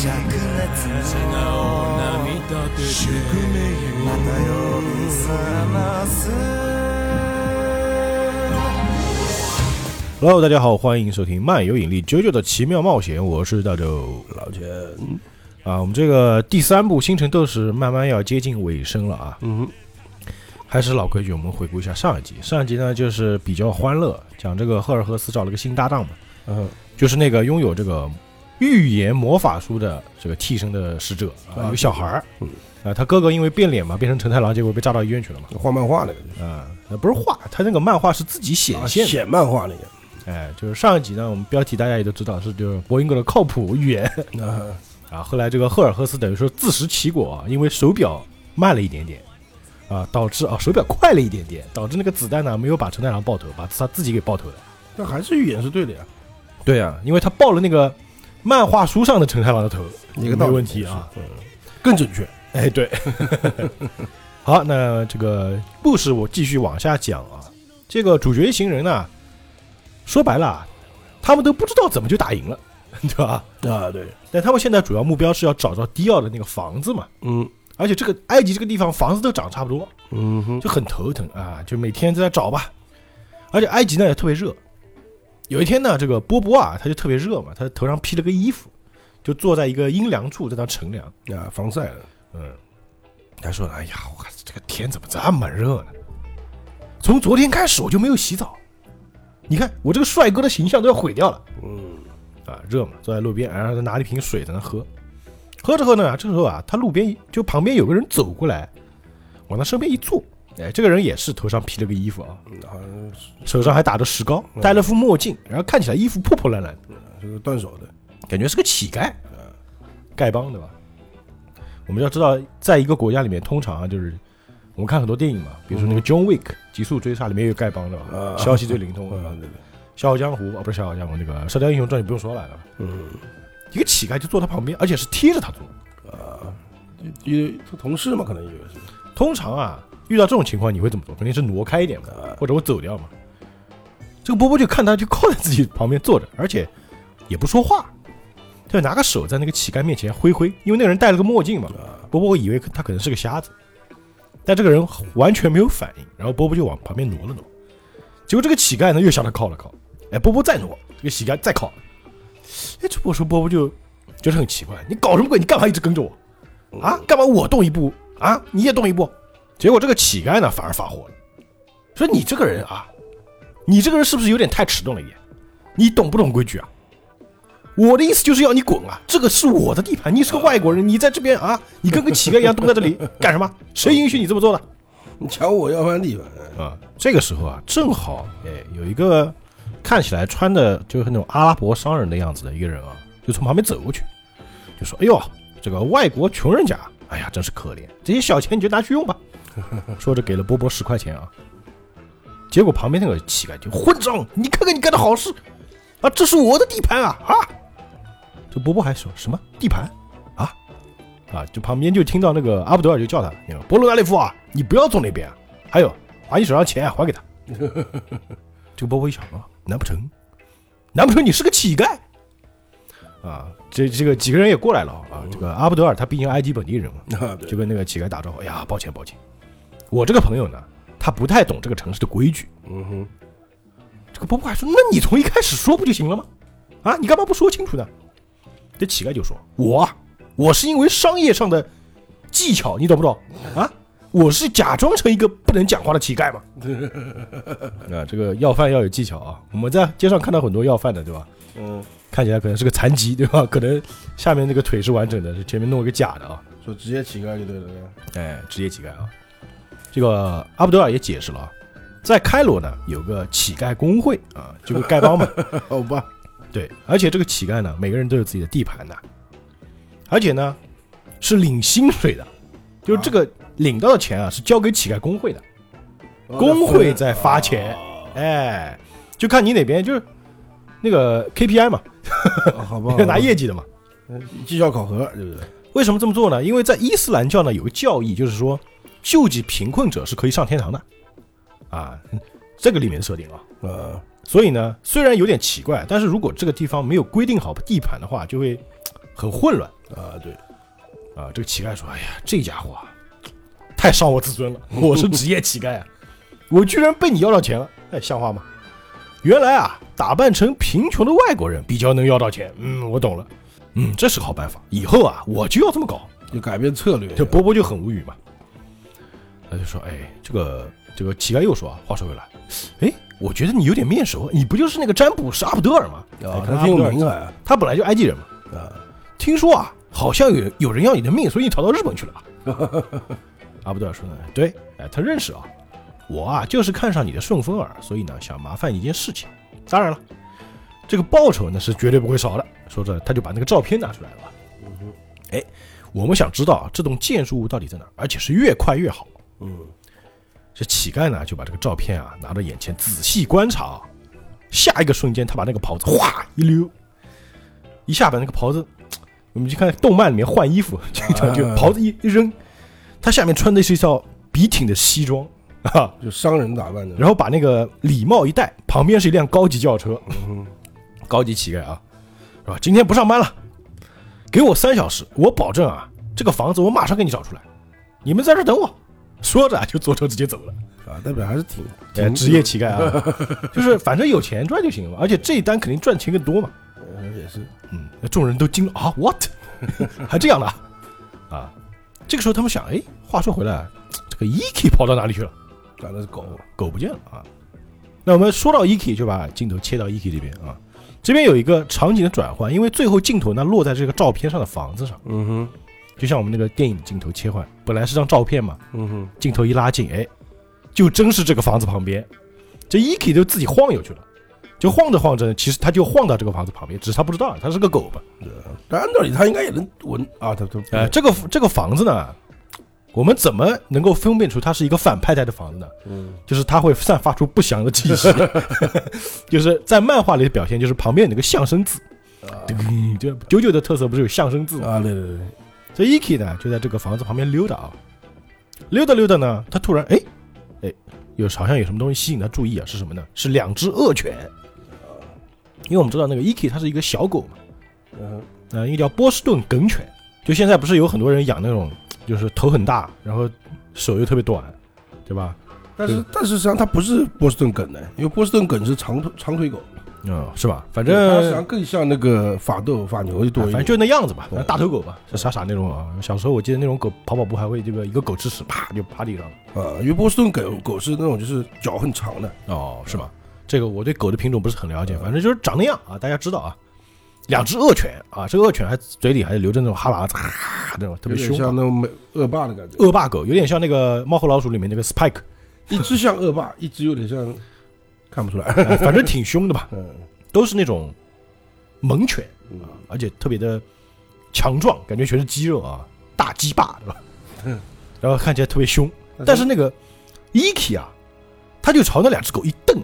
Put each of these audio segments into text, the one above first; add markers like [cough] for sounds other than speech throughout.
灼熱の宿命また呼び覚ます Hello，大家好，欢迎收听漫游引力九九的奇妙冒险，我是大周老钱，啊。我们这个第三部《星辰斗士》慢慢要接近尾声了啊。嗯，还是老规矩，我们回顾一下上一集。上一集呢，就是比较欢乐，讲这个赫尔赫斯找了个新搭档嘛，嗯，就是那个拥有这个 预言魔法书的这个替身的使者啊，啊一个小孩儿。嗯啊，他哥哥因为变脸嘛，变成承太郎，结果被炸到医院去了嘛。画漫画那个，啊，那不是画，他那个漫画是自己显啊现的。显漫画那个，哎，就是上一集呢，我们标题大家也都知道是就是博英格的靠谱预言啊，啊。后来这个赫尔赫斯等于说自食其果啊，因为手表慢了一点点啊，导致啊手表快了一点点，导致那个子弹呢没有把承太郎爆头，把他自己给爆头了。那还是预言是对的呀，对呀、因为他爆了那个漫画书上的陈太郎的头，没一个没问题啊。，嗯，更准确，哎，对。[laughs] 好，那这个故事我继续往下讲啊。这个主角一行人呢，说白了啊，他们都不知道怎么就打赢了，[laughs] 对吧？啊，对，但他们现在主要目标是要找到迪奥的那个房子嘛，嗯而且这个埃及这个地方房子都长差不多，嗯哼，就很头疼啊，就每天在那找吧。而且埃及呢也特别热，有一天呢，这个波波啊他就特别热嘛，他头上披了个衣服，就坐在一个阴凉处在那乘凉。啊，防晒了，嗯，他说：“哎呀，我靠，这个天怎么这么热呢？从昨天开始我就没有洗澡，你看我这个帅哥的形象都要毁掉了。”嗯，啊，热嘛，坐在路边，然后他拿了一瓶水在那喝，喝着喝呢，这时候啊，他路边就旁边有个人走过来，往他身边一坐，哎，这个人也是头上披了个衣服啊，嗯好像是。手上还打着石膏，戴了副墨镜，然后看起来衣服破破烂烂，这个断手的，感觉是个乞丐，丐帮对吧？我们要知道，在一个国家里面，通常啊，就是我们看很多电影嘛，比如说那个《John Wick》极速追杀里面有丐帮的消息最灵通，笑傲江湖》啊，不是《笑傲江湖》，那个《射雕英雄传》就不用说了？嗯。一个乞丐就坐他旁边，而且是贴着他坐。啊，因为他同事嘛，可能以为是，通常啊，遇到这种情况，你会怎么做？肯定是挪开一点嘛，啊，或者我走掉嘛。这个波波就看他就靠在自己旁边坐着，而且也不说话，他就拿个手在那个乞丐面前挥挥，因为那个人戴了个墨镜嘛。啊，波波以为他可能是个瞎子，但这个人完全没有反应，然后波波就往旁边挪了挪，结果这个乞丐呢又向他靠了靠，哎，波波再挪，这个乞丐再靠，哎，这波说波波就觉得很奇怪，你搞什么鬼？你干嘛一直跟着我啊？干嘛我动一步啊，你也动一步？结果这个乞丐呢反而发火了，说你这个人啊，你这个人是不是有点太迟钝了一点？你懂不懂规矩啊？我的意思就是要你滚啊！这个是我的地盘，你是个外国人，你在这边啊，你跟个乞丐一样蹲在这里 [laughs] 干什么？谁允许你这么做的？你抢我要饭地方，啊，这个时候啊，正好哎，有一个看起来穿的就是那种阿拉伯商人的样子的一个人啊，就从旁边走过去，就说：“哎呦，这个外国穷人家，哎呀，真是可怜，这些小钱你就拿去用吧。” [laughs] 说着给了波波十块钱啊。结果旁边那个乞丐就混账，你看看你干的好事啊，这是我的地盘啊啊！这波波还说什么地盘啊啊？就旁边就听到那个阿布德尔就叫他，你说波罗达利夫啊，你不要坐那边啊！还有，把你手上钱啊还给他。[laughs] 这个波波一想啊，难不成，难不成你是个乞丐？啊，这这个几个人也过来了啊。这个阿布德尔他毕竟埃及本地人嘛，就，跟那个乞丐打招呼。哎呀，抱歉抱歉，我这个朋友呢，他不太懂这个城市的规矩。嗯哼，这个波波还说，那你从一开始说不就行了吗？啊，你干嘛不说清楚呢？这乞丐就说：“我啊，我是因为商业上的技巧，你懂不懂？啊，我是假装成一个不能讲话的乞丐嘛。[laughs] 啊，这个要饭要有技巧啊。我们在街上看到很多要饭的，对吧？嗯，看起来可能是个残疾，对吧？可能下面那个腿是完整的，是前面弄一个假的啊。说职业乞丐就对了，哎，职业乞丐啊。这个阿布德尔也解释了啊，在开罗呢有个乞丐工会啊，就是丐帮嘛。[laughs] 好吧，对，而且这个乞丐呢，每个人都有自己的地盘的，而且呢是领薪水的，就是这个领到的钱啊是交给乞丐工会的，工会在发钱，哎，就看你哪边就是那个 KPI 嘛，啊好吧，[laughs] 拿业绩的嘛。绩绩效考核，对不对？为什么这么做呢？因为在伊斯兰教呢有个教义，就是说救济贫困者是可以上天堂的，啊，这个里面的设定啊。呃，所以呢，虽然有点奇怪，但是如果这个地方没有规定好地盘的话，就会很混乱啊，对，啊。这个乞丐说：“哎呀，这家伙啊，太伤我自尊了，[laughs] 我是职业乞丐啊，我居然被你要到钱了，哎，像话吗？原来啊，打扮成贫穷的外国人比较能要到钱。嗯，我懂了。嗯，这是个好办法，以后啊，我就要这么搞。就改变策略。这波波就很无语嘛，他就说：“哎，这个这个乞丐又说啊，话说回来，哎，我觉得你有点面熟，你不就是那个占卜师阿卜德尔吗？啊，哎他挺有名啊，他本来就埃及人嘛。啊，听说啊，好像有有人要你的命，所以你逃到日本去了吧？[laughs] 阿卜德尔说呢，对，哎，他认识啊，我啊就是看上你的顺风耳，所以呢想麻烦你一件事情。当然了，这个报酬呢是绝对不会少的。说着，他就把那个照片拿出来了。哎，我们想知道啊，这栋建筑物到底在哪儿，而且是越快越好。嗯，这乞丐呢就把这个照片啊拿到眼前仔细观察，下一个瞬间他把那个袍子哗一溜，一下把那个袍子，我们去看动漫里面换衣服，这个 [laughs] 就袍子一一扔，他下面穿的是一套笔挺的西装啊，就商人打扮的。然后把那个礼帽一戴，旁边是一辆高级轿车，嗯高级乞丐啊，是吧？今天不上班了，给我三小时，我保证啊，这个房子我马上给你找出来，你们在这等我。说着啊就坐车直接走了。啊，代表还是挺职业乞丐啊，[laughs] 就是反正有钱赚就行了嘛，而且这一单肯定赚钱更多嘛。呃也是嗯，众人都惊了啊，what？[laughs] 还这样的啊？啊，这个时候他们想，哎，话说回来，这个 Eki 跑到哪里去了？转的是狗，狗不见了啊。那我们说到 Eki，就把镜头切到 Eki 这边啊。这边有一个场景的转换，因为最后镜头呢落在这个照片上的房子上，嗯哼，就像我们那个电影镜头切换，本来是张照片嘛，嗯哼，镜头一拉近，哎，就真是这个房子旁边，这 Eki 就自己晃悠去了，就晃着晃着，其实他就晃到这个房子旁边，只是他不知道，他是个狗吧？但按道理他应该也能闻啊，他他呃，这个这个房子呢，我们怎么能够分辨出它是一个反派带的房子呢？嗯。就是它会散发出不祥的气息，[laughs] 就是在漫画里的表现，就是旁边有那个象声字，啊。对就九九的特色不是有象声字吗？啊，对对对，这 Eki 呢就在这个房子旁边溜达啊，溜达溜达呢，他突然哎哎，有好像有什么东西吸引他注意啊？是什么呢？是两只恶犬，因为我们知道那个 Eki 它是一个小狗嘛，嗯哼，呃，一个叫波士顿梗犬，就现在不是有很多人养那种，就是头很大，然后手又特别短，对吧？但是但是实际上它不是波士顿梗的，因为波士顿梗是长腿长腿狗，嗯，是吧？反它实际正上更像那个法斗法牛多反正就那样子吧，对大头狗吧，是傻傻那种啊。小时候我记得那种狗跑跑步还会这个一个狗吃屎，啪就趴地上了。啊，因为波士顿狗狗是那种就是脚很长的，哦，是吗？这个我对狗的品种不是很了解，反正就是长那样啊，大家知道啊。两只恶犬啊，这个恶犬还嘴里还留着那种哈喇子，啊，那种特有点别凶啊。像那种美恶霸的感觉，恶霸狗有点像那个《猫和老鼠》里面那个 Spike，一只像恶霸，一只有点像，看不出来，呃反正挺凶的吧，嗯都是那种猛犬。嗯啊，而且特别的强壮，感觉全是肌肉啊，大鸡巴，对吧？然后看起来特别凶，但是那个 Eki 啊，他就朝那两只狗一瞪，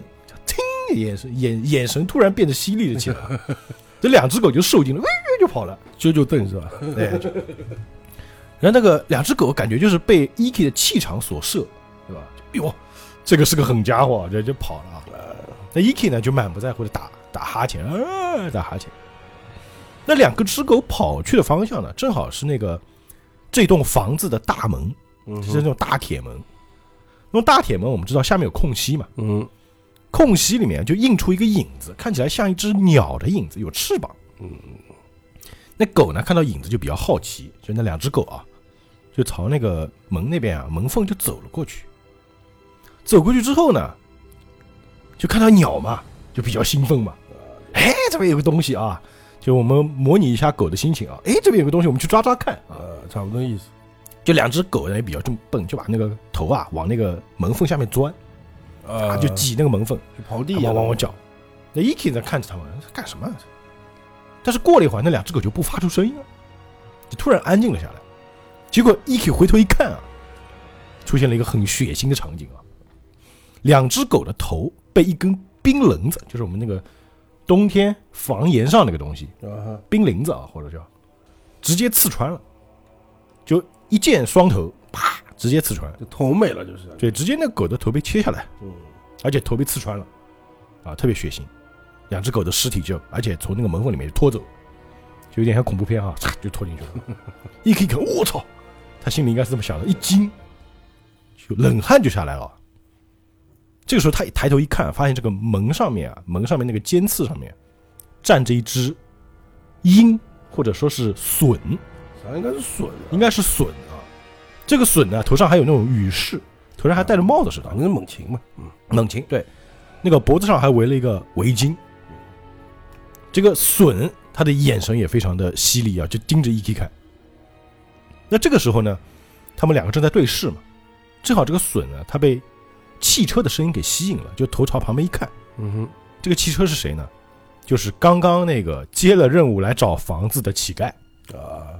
听眼神眼眼神突然变得犀利了起来，[laughs] 这两只狗就受惊了，喂就跑了。啾啾瞪是吧？哎，就然后那个两只狗感觉就是被 Eki 的气场所摄，对吧？哟，这个是个狠家伙，这就跑了啊。那 Eki 呢就满不在乎的打打哈欠，啊，打哈欠。那两个只狗跑去的方向呢，正好是那个这栋房子的大门，是那种大铁门。那种大铁门我们知道下面有空隙嘛，嗯空隙里面就映出一个影子，看起来像一只鸟的影子，有翅膀。嗯，那狗呢看到影子就比较好奇，就那两只狗啊，就朝那个门那边啊门缝就走了过去。走过去之后呢，就看到鸟嘛，就比较兴奋嘛。哎，这边有个东西啊，就我们模拟一下狗的心情啊。哎，这边有个东西，我们去抓抓看啊。呃，差不多意思，就两只狗呢也比较笨，就把那个头啊往那个门缝下面钻，啊，啊就挤那个门缝。就刨地啊，往往我脚。那 Eki 在看着他们干什么？啊但是过了一会儿，那两只狗就不发出声音了，就突然安静了下来。结果 Eki 回头一看啊，出现了一个很血腥的场景啊，两只狗的头被一根冰棱子，就是我们那个冬天房檐上那个东西，冰棱子啊，或者叫直接刺穿了，就一箭双头，啪，直接刺穿，就头没了就是，对，直接那狗的头被切下来。嗯而且头被刺穿了，啊，特别血腥。两只狗的尸体就，而且从那个门缝里面拖走，就有点像恐怖片哈，嚓就拖进去了。[laughs] 一看一看，我操！他心里应该是这么想的，一惊，就冷汗就下来了。这个时候他一抬头一看，发现这个门上面啊，门上面那个尖刺上面站着一只鹰，或者说是隼，啥应该是隼啊，应该是隼啊。这个隼呢，头上还有那种羽饰，头上还戴着帽子似的反，正是猛禽嘛。嗯，猛禽对，那个脖子上还围了一个围巾。这个隼他的眼神也非常的犀利啊，就盯着 E.K 看。那这个时候呢，他们两个正在对视嘛，正好这个隼呢，他被汽车的声音给吸引了，就头朝旁边一看，嗯哼，这个汽车是谁呢？就是刚刚那个接了任务来找房子的乞丐。啊，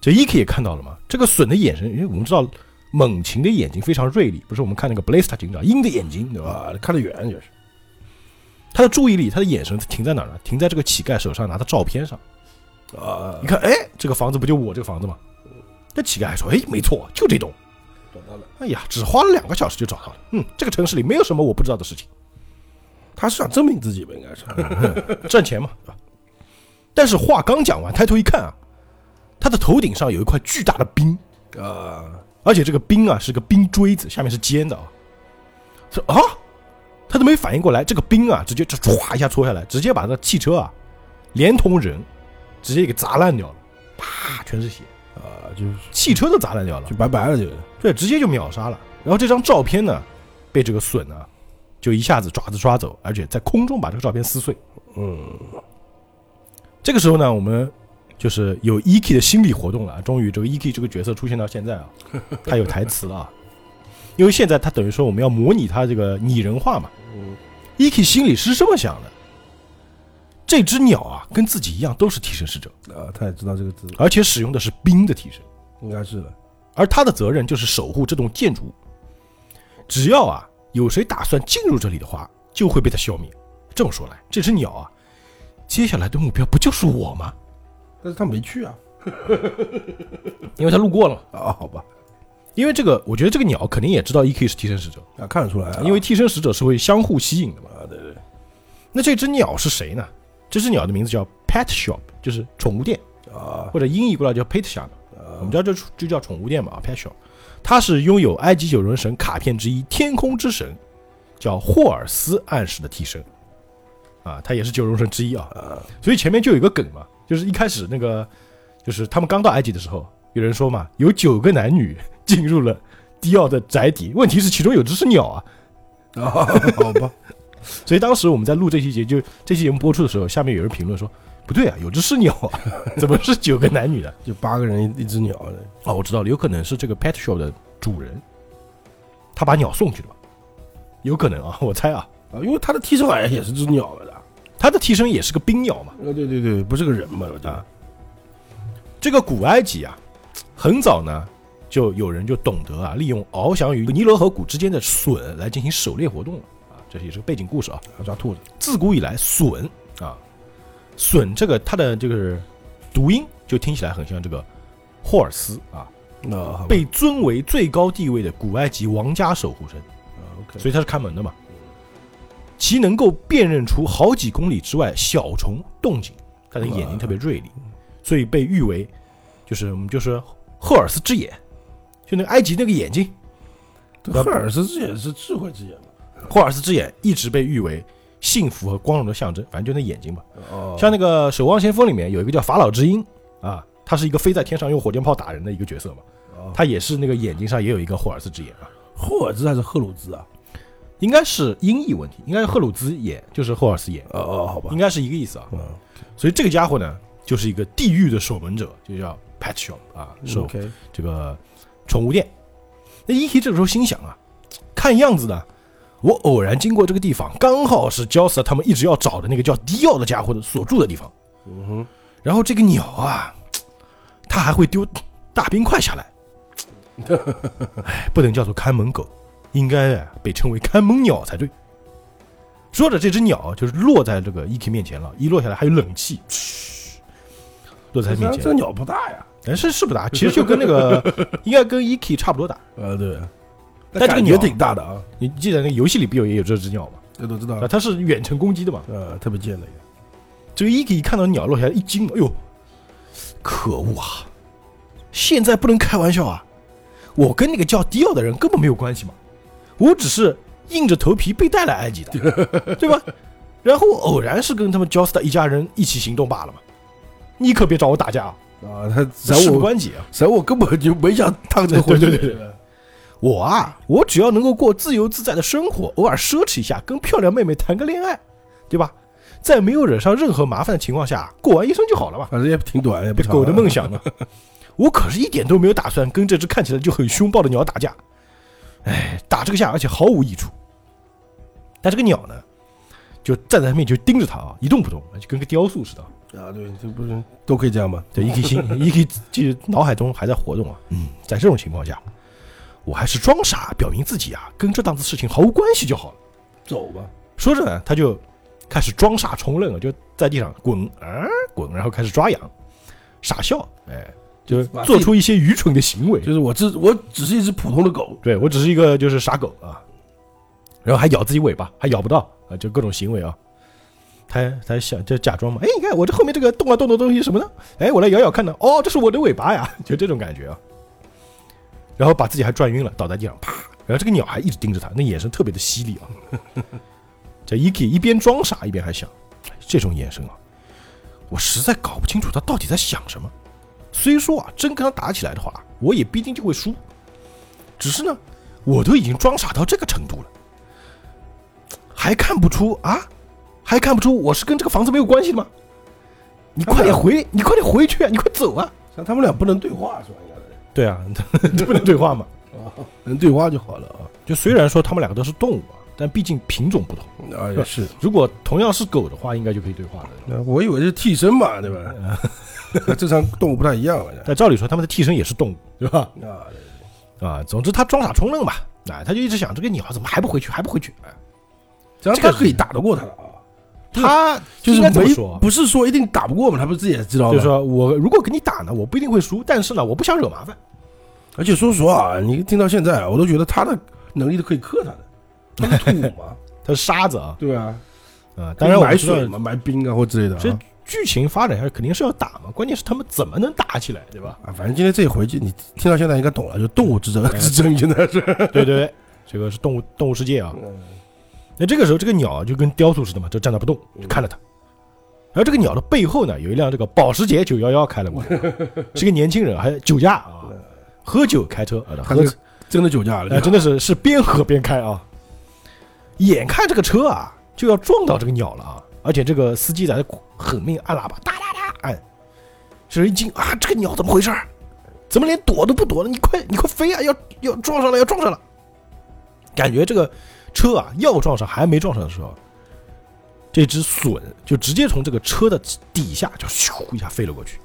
这 E.K 也看到了嘛，这个隼的眼神，因为我们知道猛禽的眼睛非常锐利，不是我们看那个 Blaster 警长鹰的眼睛，对吧？啊，看得远就是。他的注意力，他的眼神停在哪儿呢？停在这个乞丐手上拿的照片上。啊你，看，哎，这个房子不就我这个房子吗？这乞丐还说，哎，没错，就这栋。找到了。哎呀，只花了两个小时就找到了。嗯，这个城市里没有什么我不知道的事情，他是想证明自己吧？应该是。[laughs] 赚钱嘛，对吧？但是话刚讲完，抬头一看啊，他的头顶上有一块巨大的冰，啊，而且这个冰啊是个冰锥子，下面是尖的啊。说啊，他都没反应过来，这个冰啊直接就唰一下戳下来，直接把那汽车啊连同人直接给砸烂掉了，啪，全是血，啊，就是汽车都砸烂掉了就，拜拜了，就对，直接就秒杀了。然后这张照片呢，被这个隼啊就一下子爪子抓走，而且在空中把这个照片撕碎。嗯，这个时候呢，我们就是有 E.K 的心理活动了，终于这个 E.K 这个角色出现到现在啊，[laughs] 他有台词了啊，因为现在他等于说我们要模拟他这个拟人化嘛。嗯 E.K 心里是这么想的：这只鸟啊，跟自己一样都是替身使者，啊，他也知道这个字，而且使用的是冰的替身，应该是的。而他的责任就是守护这栋建筑物。只要啊有谁打算进入这里的话，就会被他消灭。这么说来，这只鸟啊，接下来的目标不就是我吗？但是他没去啊。[laughs] 因为他路过了嘛。啊，好吧，因为这个，我觉得这个鸟肯定也知道 E.K 是替身使者，啊，看得出来啊，因为替身使者是会相互吸引的嘛。啊，对对，那这只鸟是谁呢？这只鸟的名字叫 Pet Shop，就是宠物店，啊或者音译过来叫 Pet Shop。我啊们知道这就叫宠物店嘛啊，Pet Shop。它是拥有埃及九人神卡片之一天空之神，叫霍尔斯暗示的替身。啊，他也是九龙神之一啊。啊，所以前面就有一个梗嘛，就是一开始那个，就是他们刚到埃及的时候，有人说嘛，有九个男女 [laughs] 进入了迪奥的宅邸，问题是其中有只是鸟啊。啊，[laughs] 好吧，所以当时我们在录这期节，就这期节目播出的时候，下面有人评论说，不对啊，有只是鸟啊，怎么是九个男女的？[laughs] 就八个人一一只鸟的，哦，我知道了，有可能是这个 pet show 的主人，他把鸟送去了吧？有可能啊，我猜啊，啊，因为他的替身好像也是只鸟来的。他的替身也是个冰鸟嘛。呃，对对对，不是个人嘛，我觉得。这个古埃及啊，很早呢就有人就懂得啊，利用翱翔于尼罗河谷之间的隼来进行狩猎活动了啊，这也是个背景故事啊。要抓兔子，自古以来，隼啊，隼这个它的这个读音就听起来很像这个霍尔斯啊，那被尊为最高地位的古埃及王家守护神，所以它是看门的嘛。其能够辨认出好几公里之外小虫动静，它的眼睛特别锐利，所以被誉为就是我们就是赫尔斯之眼，就那个埃及那个眼睛，这赫尔斯之眼是智慧之眼嘛？霍尔斯之眼一直被誉为幸福和光荣的象征，反正就那眼睛吧。哦，像那个《守望先锋》里面有一个叫法老之鹰啊，他是一个飞在天上用火箭炮打人的一个角色嘛，哦他也是那个眼睛上也有一个霍尔斯之眼啊，霍尔兹还是赫鲁兹啊？应该是音译问题，应该是赫鲁兹眼就是霍尔斯眼，哦哦，好吧应，该是一个意思啊。嗯所以这个家伙呢，就是一个地狱的守门者，就叫 Pet Shop 啊，守这个宠物店。那伊奇这个时候心想啊，看样子呢，我偶然经过这个地方，刚好是焦斯他们一直要找的那个叫迪奥的家伙的所住的地方。嗯哼，然后这个鸟啊，它还会丢大冰块下来，[laughs] 哎，不能叫做看门狗，应该啊被称为看门鸟才对。说着，这只鸟就是落在这个伊 k 面前了，一落下来还有冷气，嘘落在他面前。这个鸟不大呀。但是是不大，其实就跟那个 [laughs] 应该跟伊 k 差不多大。呃，对，但这个鸟挺大的啊，你记得那个游戏里不有也有这只鸟吗？这都知道啊，，它是远程攻击的嘛。呃，特别贱的一个。这个伊基一看到鸟落下来一惊，哎呦，可恶啊！现在不能开玩笑啊！我跟那个叫迪奥的人根本没有关系嘛，我只是硬着头皮被带来埃及的，[laughs] 对吧？然后我偶然是跟他们 Josta 一家人一起行动罢了嘛。你可别找我打架啊！啊，他事不然后我，关己啊！然后我根本就没想趟这个浑水。对对对我啊，我只要能够过自由自在的生活，偶尔奢侈一下，跟漂亮妹妹谈个恋爱，对吧？在没有惹上任何麻烦的情况下，过完一生就好了嘛。反正也挺短，也不长这狗的梦想嘛。[laughs] 我可是一点都没有打算跟这只看起来就很凶暴的鸟打架，哎，打这个架而且毫无益处。但这个鸟呢，就站在他面前就盯着他啊，一动不动，就跟个雕塑似的。啊，对，这不是都可以这样吗？对，一颗心，一颗就脑海中还在活动啊。嗯，在这种情况下，我还是装傻，表明自己啊跟这档子事情毫无关系就好了。走吧，说着呢，他就开始装傻充愣啊，就在地上滚啊滚，然后开始抓痒，傻笑，哎，就做出一些愚蠢的行为。就是我只我只是一只普通的狗，对我只是一个就是傻狗啊，然后还咬自己尾巴，还咬不到啊，就各种行为啊。他他想就假装嘛，哎，你看我这后面这个动啊动的东西是什么呢？哎，我来咬咬看呢，哦，这是我的尾巴呀，就这种感觉啊。然后把自己还转晕了，倒在地上，啪。然后这个鸟还一直盯着他，那眼神特别的犀利啊。[laughs] 这 Iki 一边装傻一边还想，这种眼神啊，我实在搞不清楚他到底在想什么。虽说啊，真跟他打起来的话，我也必定就会输。只是呢，我都已经装傻到这个程度了，还看不出啊？还看不出我是跟这个房子没有关系的吗？你快点回，你快点回去啊！你快走啊！像他们俩不能对话是吧？对啊，[laughs] 不能对话嘛。[laughs] 能对话就好了啊。就虽然说他们两个都是动物啊，但毕竟品种不同。啊，也是。如果同样是狗的话，应该就可以对话了。那我以为是替身嘛，对吧？[laughs] 和正常动物不太一样了。但照理说，他们的替身也是动物，对吧？啊，啊，总之他装傻充愣吧，啊，他就一直想这个鸟怎么还不回去，还不回去？哎，这样他可以打得过他的啊。他就是没说，不是说一定打不过嘛，他不是自己也知道吗？就是说我如果跟你打呢，我不一定会输，但是呢，我不想惹麻烦。而且说实话啊，你听到现在啊，我都觉得他的能力都可以克他的。他是土嘛，[laughs] 他是沙子啊，对啊，啊，当然我知道买水嘛，埋冰啊或之类的这啊。剧情发展下去肯定是要打嘛，关键是他们怎么能打起来，对吧？啊，反正今天这一回，就你听到现在应该懂了，就动物之争之争现在是。[laughs] 对对对，这个是动物动物世界啊。那这个时候，这个鸟就跟雕塑似的嘛，就站那不动，就看着他。然后这个鸟的背后呢，有一辆这个保时捷911开了过来，[laughs] 是个年轻人，还酒驾啊，喝酒开车啊，喝真的酒驾了，哎，真的是是边喝边开啊！眼看这个车啊就要撞到这个鸟了啊，而且这个司机在那狠命按喇叭，哒哒哒按。这人一惊啊，这个鸟怎么回事儿？怎么连躲都不躲了？你快你快飞啊！要要撞上了，要撞上了！感觉这个车啊要撞上还没撞上的时候，这只隼就直接从这个车的底下就咻一下飞了过去，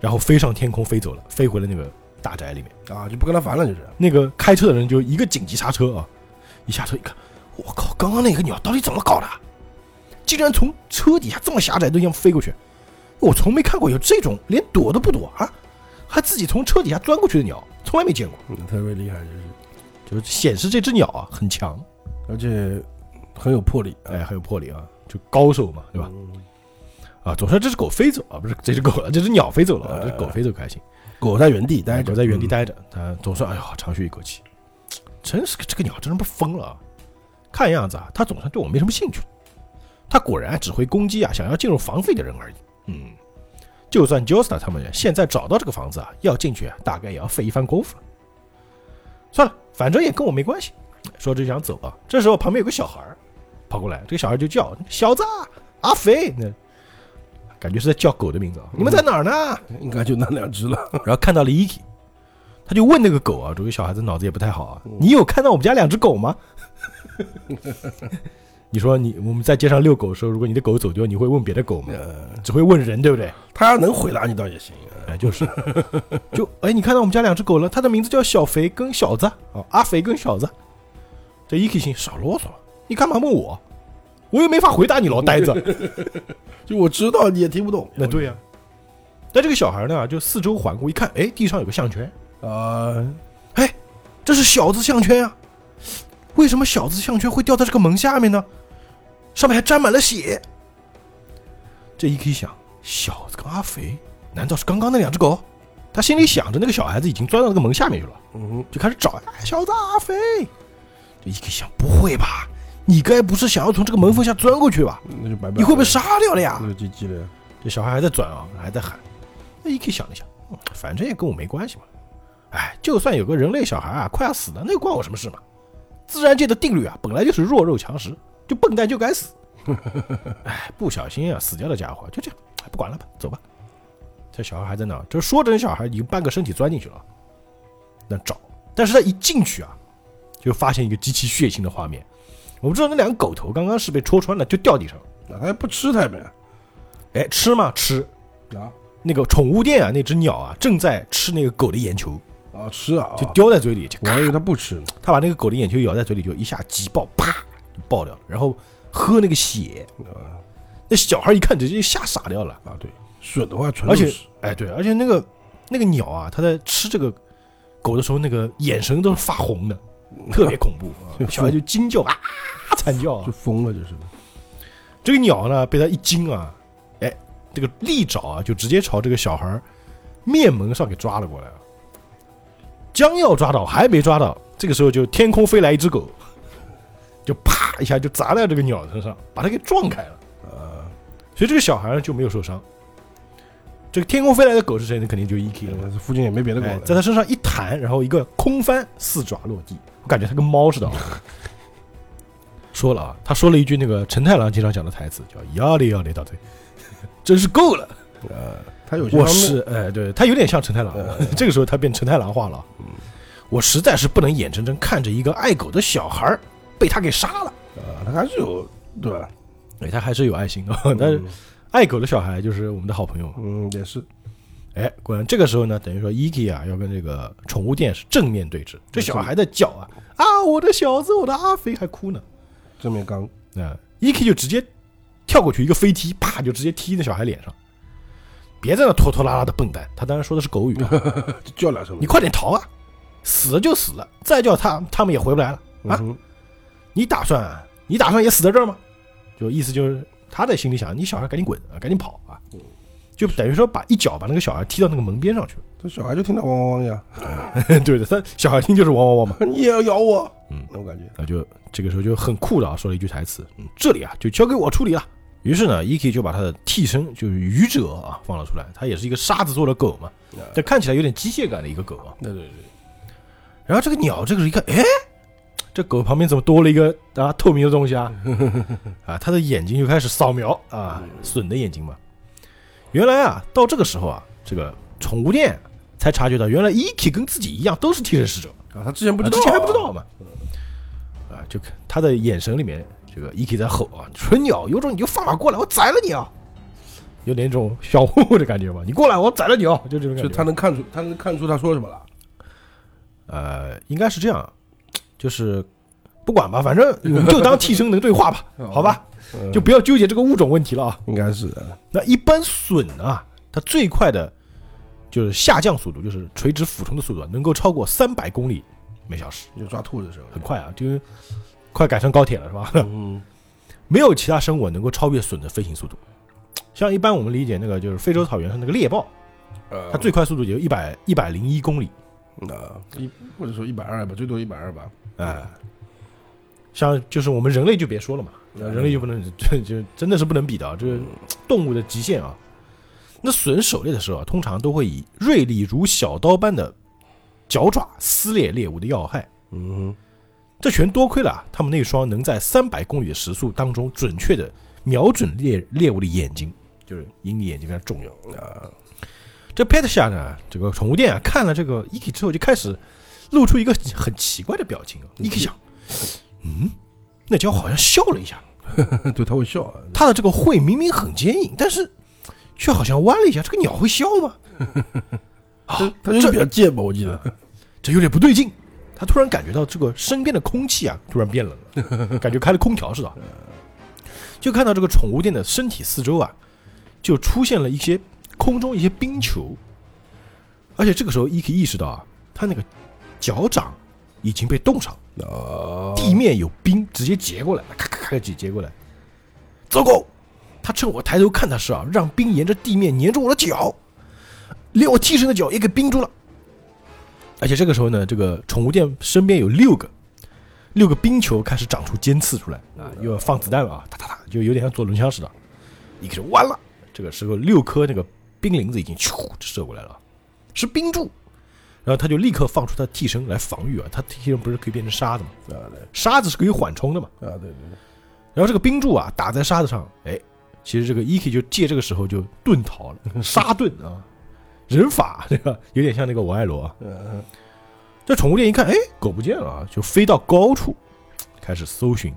然后飞上天空飞走了，飞回了那个大宅里面。啊，就不跟他烦了，就是。那个开车的人就一个紧急刹车啊，一下车一看，我靠，刚刚那个鸟到底怎么搞的？竟然从车底下这么狭窄的地方飞过去，我从没看过有这种连躲都不躲啊，还自己从车底下钻过去的鸟，从来没见过。嗯，特别厉害，就是，就显示这只鸟啊很强，而且很有魄力。哎，很有魄力啊，就高手嘛，对吧？嗯啊，总算这只狗飞走啊，不是这只狗了，这只鸟飞走了啊，这只狗飞走开心。狗在原地待着，狗在原地嗯。待着，他总算哎呦长吁一口气，真是个这个鸟真是不疯了啊！看样子啊，他总算对我没什么兴趣了。他果然只会攻击啊想要进入房子里的人而已。嗯，就算 Josta 他们现在找到这个房子啊，要进去啊，大概也要费一番功夫了。算了，反正也跟我没关系。说着就想走啊，这时候旁边有个小孩儿跑过来，这个小孩就叫小子啊阿肥，那感觉是在叫狗的名字啊。你们在哪儿呢？[laughs] 应该就那两只了。[laughs] 然后看到了 Iki，他就问那个狗啊，这个小孩子脑子也不太好啊，你有看到我们家两只狗吗？[laughs] 你说你我们在街上遛狗的时候，如果你的狗走丢，你会问别的狗吗？呃，只会问人，对不对？他要能回答你倒也行。哎，就是，就哎，你看到我们家两只狗了，它的名字叫小肥跟小子哦，阿肥跟小子。这 Iki 心少啰嗦了，你干嘛问我？我又没法回答你，老呆子。[laughs] 就我知道你也听不懂。那对呀、但这个小孩呢，就四周环顾，一看，哎，地上有个项圈，啊，哎，这是小子项圈啊！为什么小子项圈会掉在这个门下面呢？上面还沾满了血。这一 K 想，小子跟阿肥，难道是刚刚那两只狗？他心里想着，那个小孩子已经钻到那个门下面去了，嗯，就开始找，哎，小子阿肥。这一 K 想，不会吧？你该不是想要从这个门缝下钻过去吧？那就白白。你会被杀掉了呀这小孩还在转啊，还在喊。那 E.K 想了想，嗯反正也跟我没关系嘛。哎，就算有个人类小孩啊，快要死了，那又关我什么事嘛？自然界的定律啊，本来就是弱肉强食，就笨蛋就该死。[laughs] 哎，不小心啊，死掉的家伙就这样，哎不管了吧，走吧。这小孩还在那，这说着，小孩已经半个身体钻进去了，那找，但是他一进去啊，就发现一个极其血腥的画面。我们知道那两个狗头刚刚是被戳穿了，就掉地上。那他还不吃它呗？哎，吃吗？吃。啊那个宠物店啊，那只鸟啊，正在吃那个狗的眼球，啊，吃啊！就叼在嘴里，就我还以为它不吃呢。它把那个狗的眼球咬在嘴里，就一下挤爆，啪就爆掉了，然后喝那个血。啊那小孩一看，直接吓傻掉了。啊，对，笋的话全而且哎，对，而且那个那个鸟啊，它在吃这个狗的时候，那个眼神都是发红的，特别恐怖啊！小孩就惊叫啊，惨叫啊就！疯了，就是。这个鸟呢，被他一惊啊，哎，这个利爪啊，就直接朝这个小孩面门上给抓了过来了。将要抓到，还没抓到，这个时候就天空飞来一只狗，就啪一下就砸在这个鸟身上，把它给撞开了。啊，所以这个小孩呢就没有受伤。这个天空飞来的狗是谁呢？肯定就 E.K 了嘛。附近也没别的狗在他身上一弹，然后一个空翻，四爪落地，我感觉他跟猫似的啊。[laughs] 说了啊，他说了一句那个陈太郎经常讲的台词，叫“压力压力大腿”，[laughs] 真是够了。呃，他有些我是哎，对他有点像陈太郎，[laughs] 这个时候他变陈太郎化了。我实在是不能眼睁睁看着一个爱狗的小孩儿被他给杀了。啊，他还是有对吧？哎，他还是有爱心的，但是爱狗的小孩就是我们的好朋友。嗯，也是，哎，果然这个时候呢，等于说 E.K 啊要跟这个宠物店是正面对峙，这小孩在叫啊啊，我的小子，我的阿飞还哭呢。正面刚，啊，E.K 就直接跳过去一个飞踢，啪就直接踢那小孩脸上。别在那拖拖拉拉的笨蛋，他当然说的是狗语 [laughs] 叫两声你快点逃啊！死了就死了，再叫他他们也回不来了啊！嗯你打算你打算也死在这儿吗？就意思就是他在心里想，你小孩赶紧滚啊，赶紧跑啊！就等于说把一脚把那个小孩踢到那个门边上去了。这小孩就听到汪汪汪呀，[laughs] 对的，他小孩听就是汪汪汪嘛。[laughs] 你也要咬我，嗯那种感觉，那就这个时候就很酷的啊，说了一句台词，嗯，这里啊就交给我处理了。于是呢，E.K 就把他的替身就是愚者啊放了出来，他也是一个沙子做的狗嘛，这看起来有点机械感的一个狗啊。对对对，然后这个鸟这个时候一看，哎，这狗旁边怎么多了一个啊透明的东西啊？[laughs] 啊，它的眼睛就开始扫描啊，隼的眼睛嘛。原来啊，到这个时候啊，这个宠物店才察觉到，原来 E.K 跟自己一样都是替身使者。啊，他之前不知道，啊之前还不知道嘛。啊，就看他的眼神里面，这个 E.K 在吼啊，蠢鸟，有种你就放马过来，我宰了你啊！有点那种小混混的感觉吧，你过来，我宰了你哦，就这种感就觉。他能看出，他能看出他说什么了，呃，应该是这样，就是不管吧，反正 [laughs] 我们就当替身能对话吧，[laughs] 好吧，嗯。就不要纠结这个物种问题了啊。应该是的，那一般隼啊，它最快的就是下降速度，就是垂直俯冲的速度啊，能够超过三百公里每小时，就抓兔子的时候，很快啊，就快赶上高铁了，是吧？嗯，[laughs] 没有其他生物能够超越隼的飞行速度。像一般我们理解那个就是非洲草原上那个猎豹，呃，它最快速度也就一百一百零一公里，啊一或者说一百二吧，最多一百二吧，哎，像就是我们人类就别说了嘛，嗯人类就不能就就真的是不能比的啊，这是动物的极限啊。那隼狩猎的时候啊，通常都会以锐利如小刀般的脚爪撕裂猎物的要害，嗯这全多亏了啊他们那双能在三百公里的时速当中准确的瞄准猎猎物的眼睛，就是鹰的眼睛非常重要。啊，这 Pet 下呢，这个宠物店啊，看了这个 Eki 之后，就开始露出一个很奇怪的表情啊。Eki 想，嗯，那家伙好像笑了一下，[laughs] 对，他会笑啊，他的这个喙明明很坚硬，但是却好像弯了一下。这个鸟会笑吗？[laughs] 啊，他就是比较贱吧，我记得，这有点不对劲。他突然感觉到这个身边的空气啊，突然变冷了，感觉开了空调似的。就看到这个宠物店的身体四周啊，就出现了一些空中一些冰球，而且这个时候伊 k 意识到啊，他那个脚掌已经被冻上，啊，地面有冰直接结过来，咔咔咔就结过来。糟糕，他趁我抬头看他时啊，让冰沿着地面粘住我的脚，连我替身的脚也给冰住了。而且这个时候呢，这个宠物店身边有六个六个冰球开始长出尖刺出来啊，又要放子弹了啊，哒哒哒，就有点像做轮枪似的。一个是完了，这个时候六颗那个冰凌子已经咻就射过来了，是冰柱。然后他就立刻放出他的替身来防御啊，他替身不是可以变成沙子吗？啊对沙子是可以缓冲的嘛。啊对对对，然后这个冰柱啊打在沙子上，哎，其实这个 E.K 就借这个时候就遁逃了，[laughs] 沙遁啊，人法 [laughs] 对吧有点像那个我爱罗啊。嗯这宠物店一看，哎，狗不见了啊，就飞到高处开始搜寻。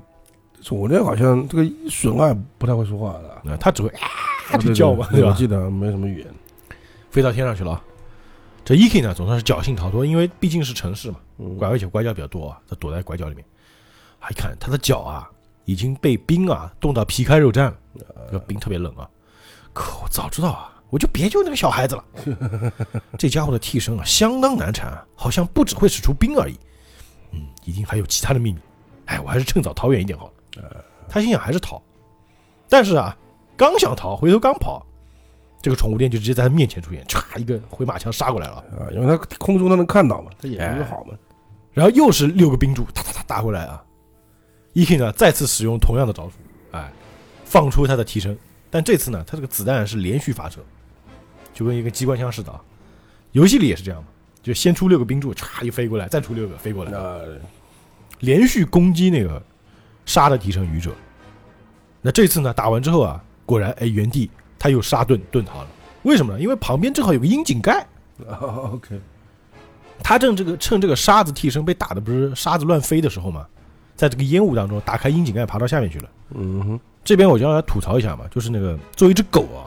宠物店好像这个损害不太会说话的，那它只会啊啊就叫嘛，对吧？我记得没什么语言。飞到天上去了啊。这 E.K 呢总算是侥幸逃脱，因为毕竟是城市嘛，嗯拐而且拐角比较多啊，他躲在拐角里面。啊，一看他的脚啊已经被冰啊冻到皮开肉绽了，这个冰特别冷啊。可我早知道啊，我就别救那个小孩子了。[laughs] 这家伙的替身啊相当难缠啊，好像不只会使出冰而已，嗯，一定还有其他的秘密。哎，我还是趁早逃远一点好了。他心想还是逃，但是啊，刚想逃，回头刚跑，这个宠物店就直接在他面前出现，唰一个回马枪杀过来了。啊，因为他空中他能看到嘛，他眼哎睛就好嘛。然后又是六个冰柱，哒哒哒打回来啊。E.K 呢再次使用同样的招数，哎，放出他的替身，但这次呢，他这个子弹是连续发射，就跟一个机关枪似的啊。游戏里也是这样嘛，就先出六个冰柱，唰一飞过来，再出六个飞过来，呃，连续攻击那个杀的提升愚者。那这次呢，打完之后啊，果然哎原地他又杀盾盾逃了。为什么呢？因为旁边正好有个窨井盖，啊 [laughs] OK，他正这个趁这个沙子替身被打的不是沙子乱飞的时候嘛，在这个烟雾当中打开窨井盖爬到下面去了。嗯哼，这边我就要来吐槽一下嘛，就是那个作为一只狗啊，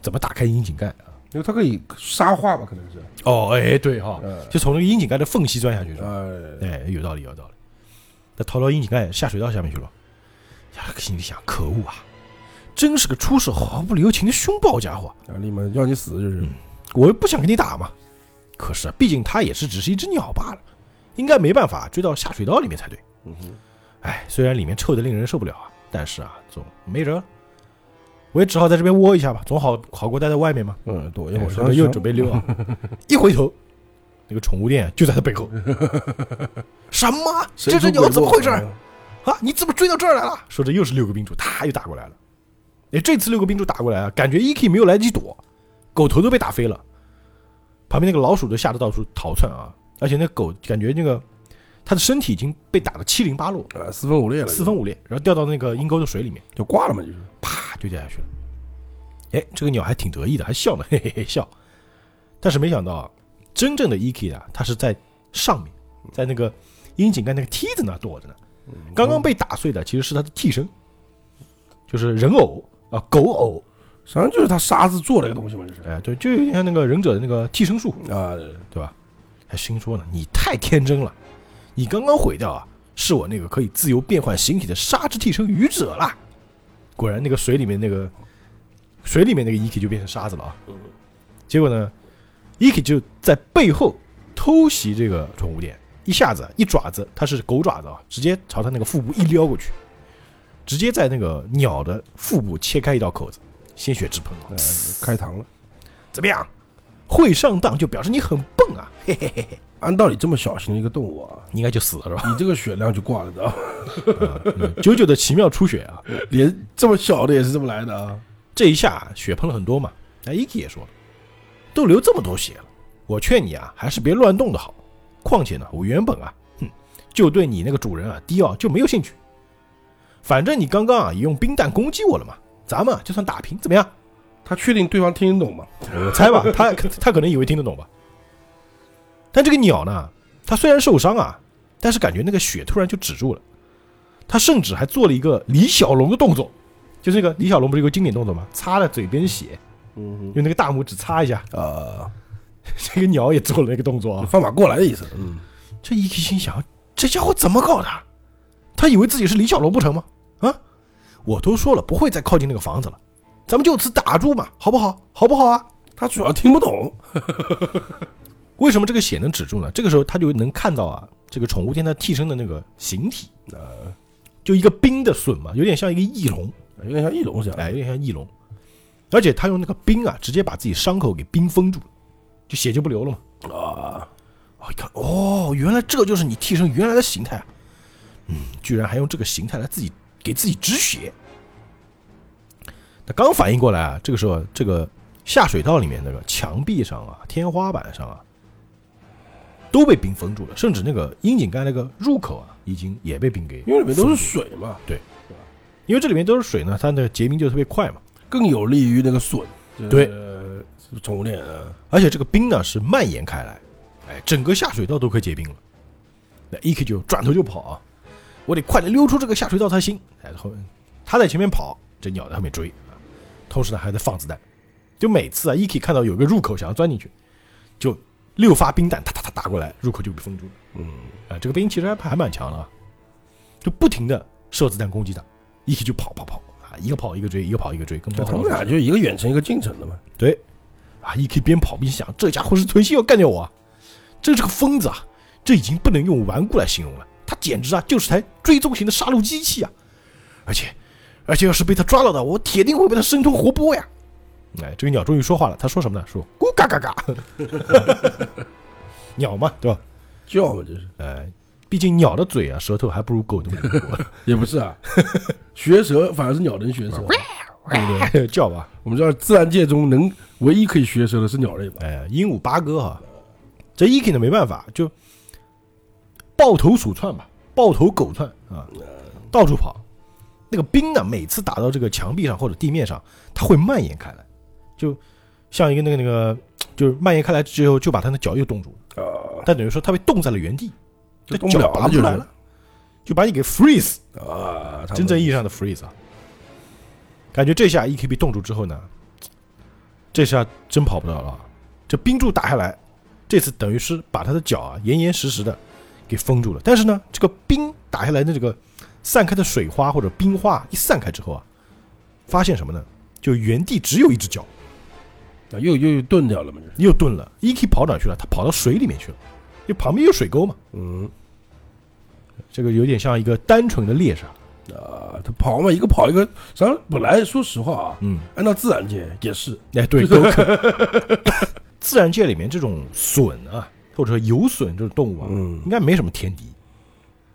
怎么打开窨井盖啊？因为它可以沙化吧，可能是。哦，哎，对哈、嗯就从那个窨井盖的缝隙钻下去是吧？哎，哎，有道理，有道理。他逃到窨井盖下水道下面去了，呀，心里想，可恶啊，真是个出手毫不留情的凶暴家伙。啊，立马要你死就是。嗯我又不想跟你打嘛，可是啊，毕竟他也是只是一只鸟罢了，应该没办法追到下水道里面才对。嗯哼，哎，虽然里面臭的令人受不了啊，但是啊，总没辙，我也只好在这边窝一下吧，总好好过待在外面嘛。嗯，躲一会儿，又准备溜啊，[laughs] 一回头，那个宠物店就在他背后。[laughs] 什么？这只鸟怎么回事？嗯啊！你怎么追到这儿来了？说着又是六个兵主，他又打过来了。哎，这次六个兵柱打过来啊，感觉 E.K 没有来得及躲，狗头都被打飞了。旁边那个老鼠都吓得到处逃窜啊，而且那狗感觉那个它的身体已经被打得七零八落，啊，四分五裂了，四分五裂，然后掉到那个阴沟的水里面，就挂了嘛，就是。啪就掉下去了。哎，这个鸟还挺得意的，还笑呢，嘿嘿嘿笑。但是没想到啊，真正的 E.K 啊，它是在上面，在那个窨井盖那个梯子那儿躲着呢。刚刚被打碎的其实是它的替身，就是人偶啊，狗偶，实际上就是他沙子做的一个东西嘛，就是。哎，对，就有点像那个忍者的那个替身术，啊，对吧？还心说呢，你太天真了，你刚刚毁掉啊，是我那个可以自由变换形体的沙之替身愚者啦。果然，那个水里面那个水里面那个 E.K 就变成沙子了啊。结果呢，E.K 就在背后偷袭这个宠物店，一下子一爪子，它是狗爪子啊，直接朝他那个腹部一撩过去，直接在那个鸟的腹部切开一道口子，鲜血直喷开膛了。怎么样？会上当就表示你很笨啊，嘿嘿嘿嘿，按道理这么小型的一个动物啊，应该就死了是吧？你这个血量就挂了的九九的奇妙出血啊，连这么小的也是这么来的啊。这一下血喷了很多嘛。那，Iki 也说了，都流这么多血了，我劝你啊，还是别乱动的好。况且呢，我原本啊，哼，就对你那个主人啊迪奥就没有兴趣。反正你刚刚啊也用冰弹攻击我了嘛，咱们啊就算打平，怎么样？他确定对方听得懂吗？我 [laughs] 猜吧，他他可能以为听得懂吧。但这个鸟呢，它虽然受伤啊，但是感觉那个血突然就止住了。他甚至还做了一个李小龙的动作，就是那个李小龙不是有个经典动作吗？擦了嘴边血，嗯用那个大拇指擦一下。哼，啊，[laughs] 这个鸟也做了那个动作啊。放马过来的意思。嗯，这一心想，这家伙怎么搞的？他以为自己是李小龙不成吗？啊，我都说了不会再靠近那个房子了，咱们就此打住嘛，好不好？好不好啊？他主要听不懂。[laughs] 为什么这个血能止住呢？这个时候他就能看到啊，这个宠物店它替身的那个形体，呃，就一个冰的隼嘛，有点像一个翼龙，有点像翼龙是吧。哎，有点像翼龙，而且他用那个冰啊，直接把自己伤口给冰封住了，就血就不流了嘛。啊，哦，一看，哦，原来这就是你替身原来的形态啊！嗯，居然还用这个形态来自己给自己止血。他刚反应过来啊，这个时候这个下水道里面那个墙壁上啊、天花板上啊，都被冰封住了，甚至那个窨井盖那个入口啊，已经也被冰给，因为里面都是，水嘛，对因为这里面都是水呢，它的结冰就特别快嘛。更有利于那个笋。对呃，宠物链啊，而且这个冰呢是蔓延开来，哎，整个下水道都快结冰了。那 E K 就转头就跑啊，我得快点溜出这个下水道才行。哎，后他在前面跑，这鸟在后面追啊，同时呢还在放子弹。就每次啊，E K 看到有个入口想要钻进去，就六发冰弹哒哒哒打过来，入口就被封住了。嗯，啊，这个兵其实还还蛮强的啊，就不停的射子弹攻击他，E K 就跑跑跑啊，一个跑一个追，一个跑一个追，跟猫他们俩就一个远程一个近程的嘛。对，啊，E K 边跑边想，这家伙是存心要干掉我啊！这是个疯子啊！这已经不能用顽固来形容了，他简直啊就是台追踪型的杀戮机器啊！而且，而且要是被他抓到的，我铁定会被他生吞活剥呀！哎，这个鸟终于说话了，他说什么呢？说咕嘎嘎嘎，[laughs] 鸟嘛，对吧？叫嘛，这是哎，毕竟鸟的嘴啊，舌头还不如狗那么灵活，[laughs] 也不是啊，[laughs] 学舌反而是鸟能学舌。对不对？叫吧，我们知道自然界中能唯一可以学舌的是鸟类吧？哎，鹦鹉八哥哈，这 E K 呢没办法，就抱头鼠窜吧，抱头狗窜啊，到处跑。那个冰呢，每次打到这个墙壁上或者地面上，它会蔓延开来，就像一个那个那个，就是蔓延开来之后，就把他的脚又冻住了。啊，但等于说他被冻在了原地，就动不了了，就是拔不出来了，就把你给 freeze，啊，真正意义上的 freeze 啊。感觉这下 E K 被冻住之后呢，这下真跑不到了啊。这冰柱打下来，这次等于是把他的脚啊严严实实的给封住了。但是呢，这个冰打下来的这个散开的水花或者冰花一散开之后啊，发现什么呢？就原地只有一只脚，啊又又又钝掉了嘛，就是又钝了。E K 跑哪去了？他跑到水里面去了，因为旁边有水沟嘛。嗯这个有点像一个单纯的猎杀。啊，他跑嘛，一个跑一个，实际上本来说实话啊，嗯，按照自然界也是，哎，对，都可。[laughs] [laughs] 自然界里面这种隼啊，或者说游隼这种动物啊，嗯应该没什么天敌，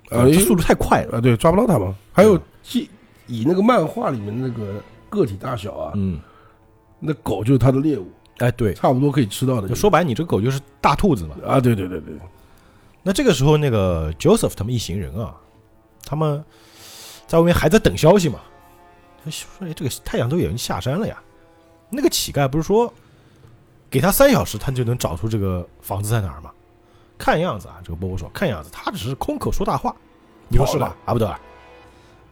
啊，它速度太快了。啊，对，抓不到它嘛。还有嗯以以那个漫画里面那个个体大小啊，嗯，那狗就是它的猎物，哎，对，差不多可以吃到的。就说白，你这个狗就是大兔子嘛。啊，对对对对，那这个时候，那个 Joseph 他们一行人啊，他们在外面还在等消息嘛。他说：“哎，这个太阳都已经下山了呀。”那个乞丐不是说给他三小时，他就能找出这个房子在哪儿吗？看样子啊，这个波波说，看样子他只是空口说大话。你说是吧，阿布德尔？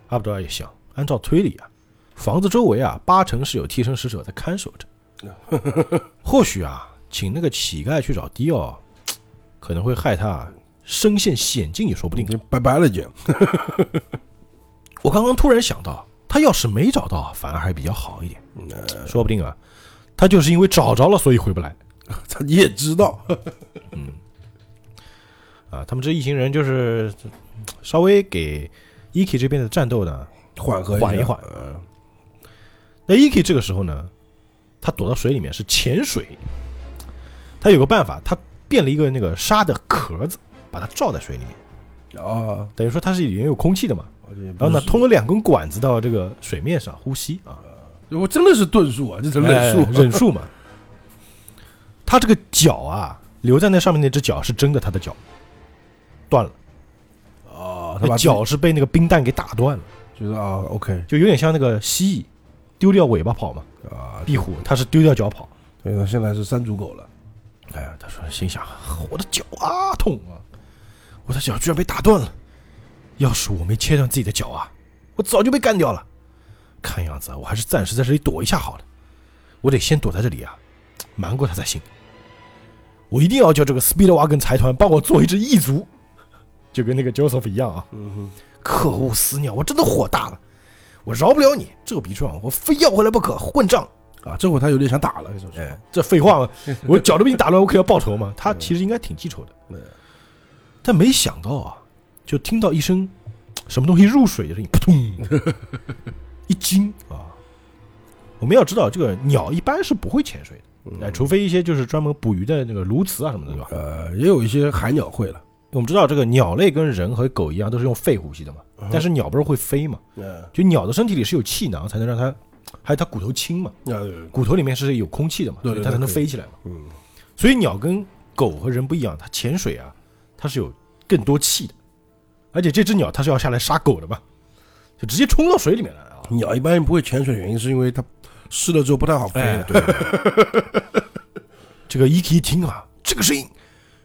阿布德尔也想，按照推理啊，房子周围啊，八成是有替身使者在看守着。或许啊，请那个乞丐去找迪奥，可能会害他身陷险境也说不定。你拜拜了就，我刚刚突然想到，他要是没找到，反而还比较好一点，说不定啊，他就是因为找着了，所以回不来。他你也知道，啊。他们这一行人就是稍微给 Eki 这边的战斗呢缓和缓一缓。那 Eki 这个时候呢，他躲到水里面是潜水，他有个办法，他变了一个那个沙的壳子，把它罩在水里面，啊，等于说它是里面有空气的嘛。然然后呢，通了两根管子到这个水面上呼吸啊，我真的是遁术啊，这是忍哎术，忍术嘛。[laughs] 他这个脚啊，留在那上面那只脚是真的，他的脚断了，啊，他脚是被那个冰弹给打断了，就是啊，OK。就有点像那个蜥蜴丢掉尾巴跑嘛，啊，壁虎它是丢掉脚跑。所以，他现在是三足狗了，哎呀，他说心想我的脚啊痛啊，我的脚居然被打断了，要是我没切断自己的脚啊，我早就被干掉了。看样子啊我还是暂时在这里躲一下好了，我得先躲在这里啊，瞒过他才行。我一定要叫这个 Speedwagon 财团帮我做一只异族，就跟那个 Joseph 一样啊。嗯哼，可恶死鸟，我真的火大了，我饶不了你，这个逼状，我非要回来不可，混账！啊，这会他有点想打了？哎，这废话嘛，[laughs] 我脚都被你打乱，我可要报仇嘛。他其实应该挺记仇的，对但没想到啊，就听到一声什么东西入水的声音，扑通，[laughs] 一惊啊！我们要知道，这个鸟一般是不会潜水的，哎，除非一些就是专门捕鱼的那个鸬鹚啊什么的，对吧？呃，也有一些海鸟会了，我们知道这个鸟类跟人和狗一样都是用肺呼吸的嘛，但是鸟不是会飞嘛？呃，就鸟的身体里是有气囊，才能让它，还有它骨头轻嘛，骨头里面是有空气的嘛，它才能飞起来嘛。嗯，所以鸟跟狗和人不一样，它潜水啊，它是有更多气的，而且这只鸟它是要下来杀狗的嘛，就直接冲到水里面来了啊。鸟一般不会潜水，原因是因为它湿了之后不太好飞哎，对，[laughs] 这个伊奇一听啊，这个声音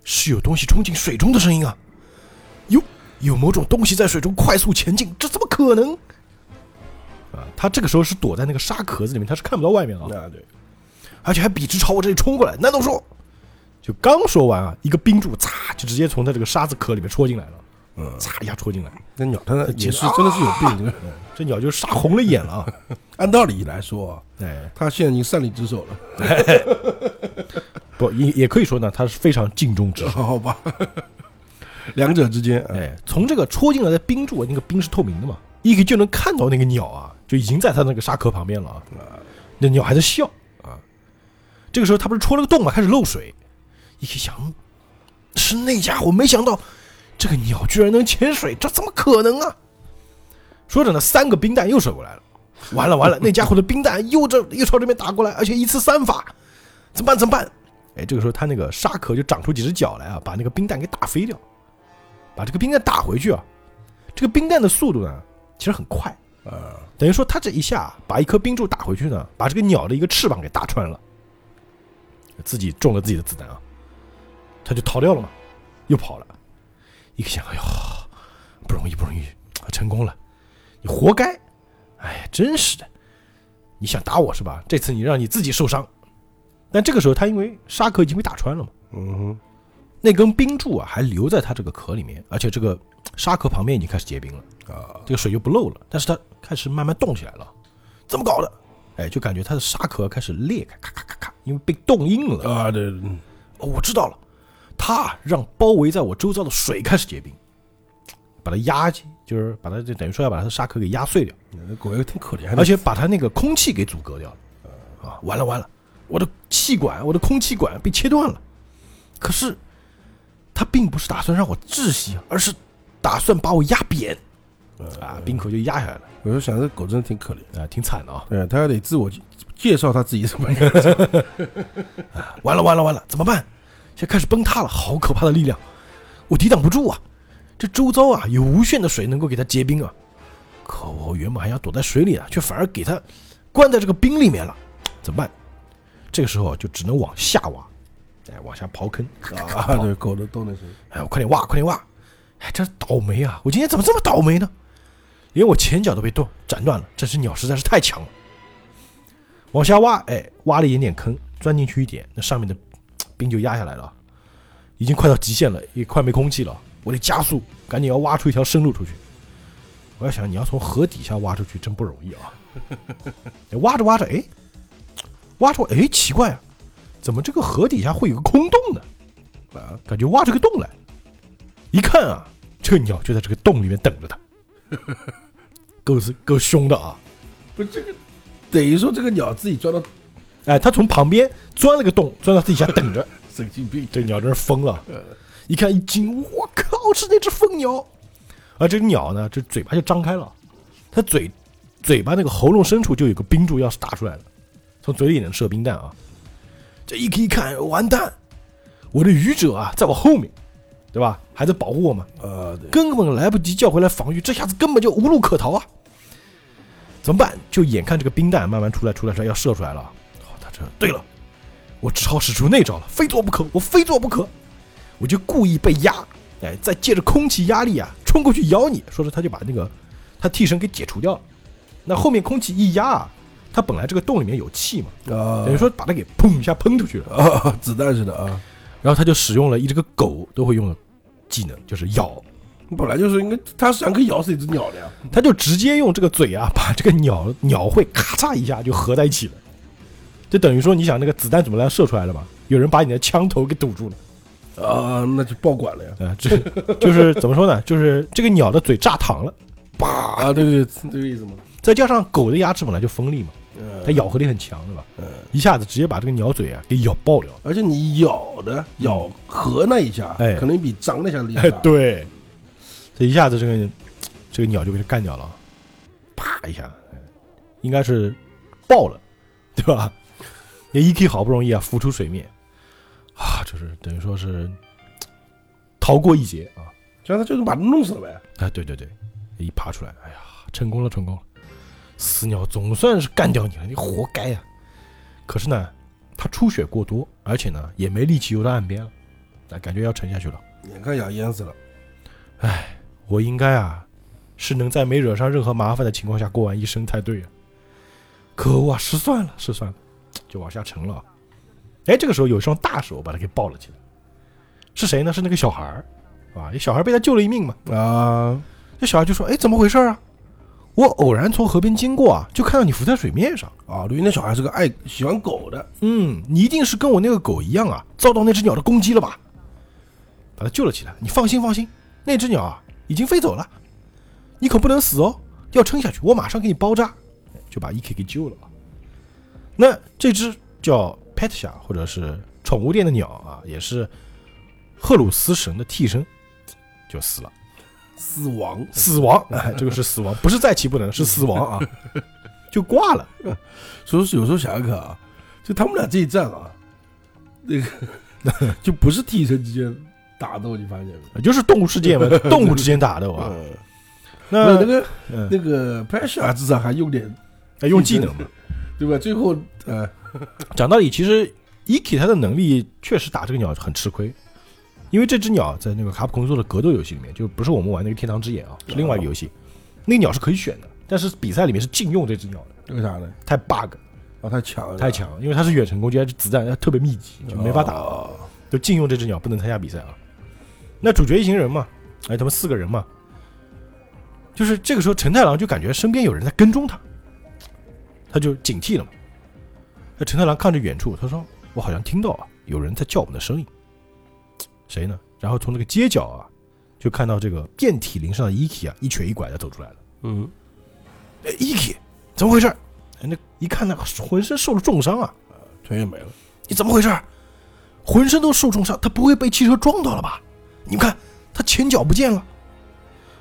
是有东西冲进水中的声音啊，有有某种东西在水中快速前进，这怎么可能？啊，他这个时候是躲在那个沙壳子里面，他是看不到外面啊，啊，对，而且还笔直朝我这里冲过来。难道说，就刚说完啊，一个冰柱嚓就直接从他这个沙子壳里面戳进来了，嗯，嚓一下戳进来，那鸟它也是真的是有病。这 [laughs] 鸟就杀红了眼了啊！[laughs] 按道理来说啊，哎，它现在已经擅离职守了，[laughs] 不也也可以说呢，它是非常尽忠职守。好吧？两者之间，哎，哎，从这个戳进来的冰柱，那个冰是透明的嘛，一个就能看到那个鸟啊，就已经在它那个沙壳旁边了啊。那鸟还在笑啊。这个时候它不是戳了个洞嘛，开始漏水。一想，是那家伙，没想到这个鸟居然能潜水，这怎么可能啊？说着呢，三个冰弹又射过来了。完了完了，[laughs] 那家伙的冰弹又这又朝这边打过来，而且一次三发，怎么办？怎么办？哎，这个时候他那个沙壳就长出几只脚来啊，把那个冰弹给打飞掉。把这个冰弹打回去啊，这个冰弹的速度呢，其实很快，呃，等于说他这一下把一颗冰柱打回去呢，把这个鸟的一个翅膀给打穿了，自己中了自己的子弹啊，他就逃掉了嘛，又跑了，一个想，哎呦，不容易不容易，啊成功了，你活该，哎呀，真是的，你想打我是吧？这次你让你自己受伤，但这个时候他因为沙壳已经被打穿了嘛。嗯哼，那根冰柱啊，还留在他这个壳里面，而且这个沙壳旁边已经开始结冰了，啊，这个水就不漏了。但是它开始慢慢动起来了，怎么搞的？哎，就感觉他的沙壳开始裂开，咔咔咔咔，因为被冻硬了。啊，对，嗯哦，我知道了，它让包围在我周遭的水开始结冰，把它压，就是把它就等于说要把它的沙壳给压碎掉，那狗也挺可怜的，而且把它那个空气给阻隔掉了。啊，完了完了，我的气管，我的空气管被切断了。可是，他并不是打算让我窒息，而是打算把我压扁。啊，冰口就压下来了，我就想这狗真的挺可怜，啊，挺惨的啊。对，他还得自我介介绍他自己什么样子，[laughs] 完了完了完了，怎么办？现在开始崩塌了，好可怕的力量，我抵挡不住啊！这周遭啊有无限的水能够给它结冰啊，可我原本还想躲在水里啊，却反而给它关在这个冰里面了，怎么办？这个时候就只能往下挖，哎，往下刨坑 [laughs] 啊，对，狗的都能行，哎，我快点挖，快点挖！哎，这倒霉啊！我今天怎么这么倒霉呢？连我前脚都被断斩断了，这只鸟实在是太强了。往下挖，哎，挖了一点点坑，钻进去一点，那上面的冰就压下来了，已经快到极限了，也快没空气了。我得加速，赶紧要挖出一条生路出去。我要想，你要从河底下挖出去，真不容易啊！[laughs] 哎挖着挖着，哎，挖着，哎，奇怪啊，怎么这个河底下会有个空洞呢？啊，感觉挖出个洞来。一看啊，这个鸟就在这个洞里面等着它，[laughs] 够是够凶的啊！不，这个等于说这个鸟自己钻到哎，他从旁边钻了个洞，钻到地下等着。[laughs] 神经病，这鸟真是疯了，一看一惊，我靠，是那只疯鸟！而这个鸟呢，这嘴巴就张开了，它嘴嘴巴那个喉咙深处就有个冰柱要是打出来了，从嘴里能射冰弹啊！这一一看，完蛋，我的愚者啊，在我后面，对吧？还在保护我嘛，呃，根本来不及叫回来防御，这下子根本就无路可逃啊！怎么办？就眼看这个冰弹慢慢出来，出来出来要射出来了。对了，我只好使出那招了，非做不可，我非做不可。我就故意被压，哎，再借着空气压力啊，冲过去咬你。说着，他就把那个他替身给解除掉了。那后面空气一压啊，他本来这个洞里面有气嘛，啊，等于说把它给砰一下喷出去了。啊，子弹似的啊，然后他就使用了一这个狗都会用的技能，就是咬。本来就是应该他实际上可以咬死一只鸟的呀，他就直接用这个嘴啊，把这个鸟鸟喙咔嚓一下就合在一起了，就等于说你想那个子弹怎么来射出来了嘛？有人把你的枪头给堵住了，啊，那就爆管了呀，啊，这就是怎么说呢？就是这个鸟的嘴炸膛了，叭，啊，对对，这个意思嘛，再加上狗的牙齿本来就锋利嘛，呃它咬合力很强，对吧？嗯一下子直接把这个鸟嘴啊给咬爆了。而且你咬的咬合那一下，哎可能比张那下厉哎害。，对，这一下子这个这个鸟就被它干掉了，啪一下，哎应该是爆了，对吧？那 E.K 好不容易啊浮出水面，啊，就是等于说是逃过一劫啊！这样他就是把他弄死了呗。哎，对对对，一爬出来，哎呀，成功了，成功了！死鸟总算是干掉你了，你活该呀、可是呢，他出血过多，而且呢也没力气游到岸边了，哎，感觉要沉下去了。眼看要淹死了，哎我应该啊，是能在没惹上任何麻烦的情况下过完一生才对啊！可恶啊，失算了，失算了，就往下沉了。哎，这个时候有一双大手把他给抱了起来，是谁呢？是那个小孩儿，啊，小孩被他救了一命嘛。啊，这小孩就说：“哎，怎么回事啊？我偶然从河边经过啊，就看到你浮在水面上。啊，对，那小孩是个爱喜欢狗的，嗯，你一定是跟我那个狗一样啊，遭到那只鸟的攻击了吧？把他救了起来。你放心，放心，那只鸟啊已经飞走了，你可不能死哦，要撑下去，我马上给你包扎。”就把 E.K 给救了啊。那这只叫 Petia 或者是宠物店的鸟啊，也是赫鲁斯神的替身，就死了。死亡，死亡，哎，这个是死亡，不是再起不能，是死亡啊，就挂了。[laughs] 所以说有时候想想看啊，就他们俩这一战啊，那个就不是替身之间打斗，你发现没？就是动物世界嘛，动物之间打斗啊。嗯，那那个嗯那个 p a s h a 至少还用点还用技能嘛。对吧？最后呃，[laughs] 讲道理，其实 Iki 他的能力确实打这个鸟很吃亏，因为这只鸟在那个卡普空做的格斗游戏里面，就不是我们玩那个天堂之眼啊，是另外一个游戏。那个鸟是可以选的，但是比赛里面是禁用这只鸟的，为啥呢？太 bug 啊，太强了，太强，因为它是远程攻击，而且子弹特别密集，就没法打。哦就禁用这只鸟，不能参加比赛啊。那主角一行人嘛，哎，他们四个人嘛，就是这个时候陈太郎就感觉身边有人在跟踪他，他就警惕了嘛。那陈太郎看着远处，他说：“我好像听到啊，有人在叫我们的声音，谁呢？”然后从那个街角啊，就看到这个遍体鳞伤的伊 k 啊，一瘸一拐的走出来了。嗯，哎，伊 k 怎么回事？哎，那一看那浑身受了重伤啊，腿也没了，你怎么回事？浑身都受重伤，他不会被汽车撞到了吧？你们看，他前脚不见了。